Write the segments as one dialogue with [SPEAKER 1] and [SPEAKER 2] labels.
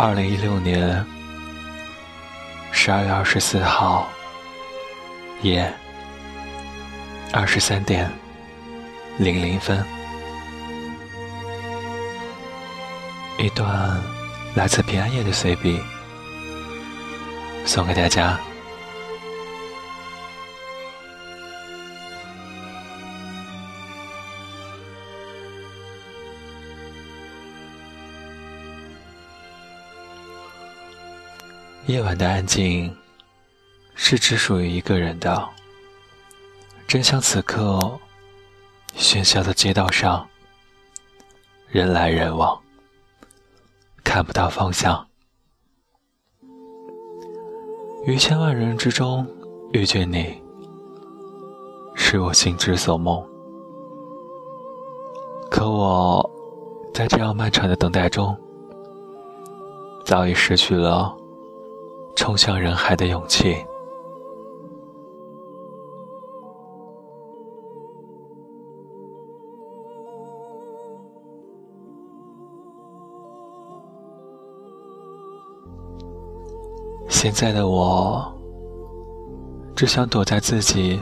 [SPEAKER 1] 二零一六年十二月二十四号夜二十三点零零分，一段来自平安夜的随笔，送给大家。夜晚的安静，是只属于一个人的。真像此刻，喧嚣的街道上，人来人往，看不到方向。于千万人之中遇见你，是我心之所梦。可我，在这样漫长的等待中，早已失去了。冲向人海的勇气。现在的我，只想躲在自己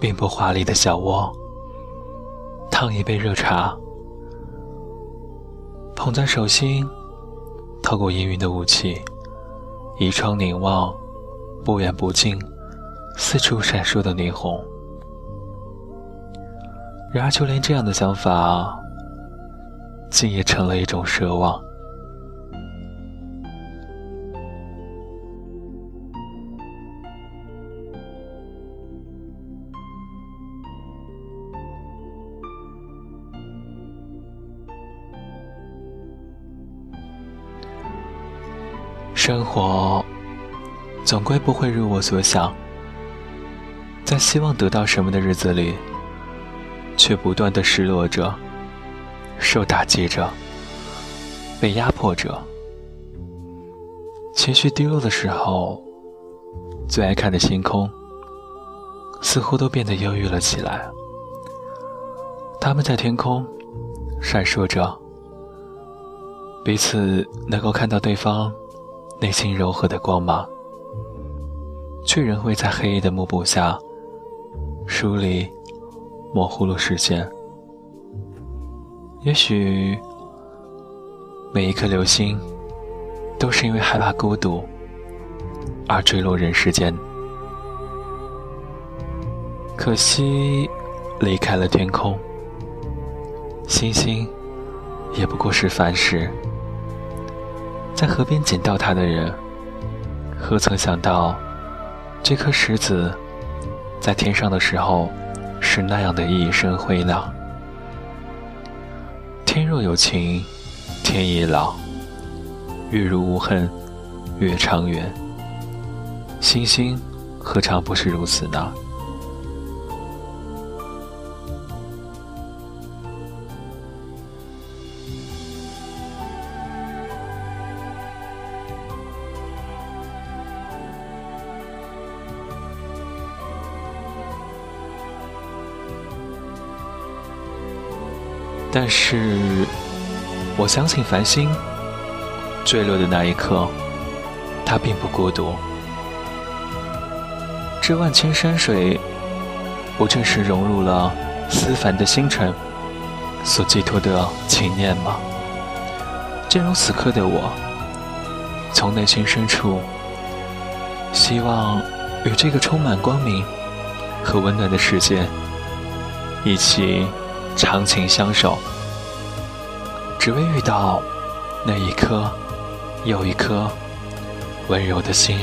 [SPEAKER 1] 并不华丽的小窝，烫一杯热茶，捧在手心，透过氤氲的雾气。倚窗凝望，不远不近，四处闪烁的霓虹。然而，就连这样的想法，竟也成了一种奢望。生活总归不会如我所想，在希望得到什么的日子里，却不断的失落着，受打击着，被压迫着。情绪低落的时候，最爱看的星空，似乎都变得忧郁了起来。他们在天空闪烁着，彼此能够看到对方。内心柔和的光芒，却仍会在黑夜的幕布下疏离、模糊了视线。也许每一颗流星都是因为害怕孤独而坠落人世间，可惜离开了天空，星星也不过是凡事。在河边捡到它的人，何曾想到，这颗石子在天上的时候是那样的熠熠辉亮。天若有情天亦老，月如无恨月长圆。星星何尝不是如此呢？但是，我相信繁星坠落的那一刻，它并不孤独。这万千山水，不正是融入了思凡的星辰所寄托的情念吗？正如此刻的我，从内心深处，希望与这个充满光明和温暖的世界一起。长情相守，只为遇到那一颗又一颗温柔的心。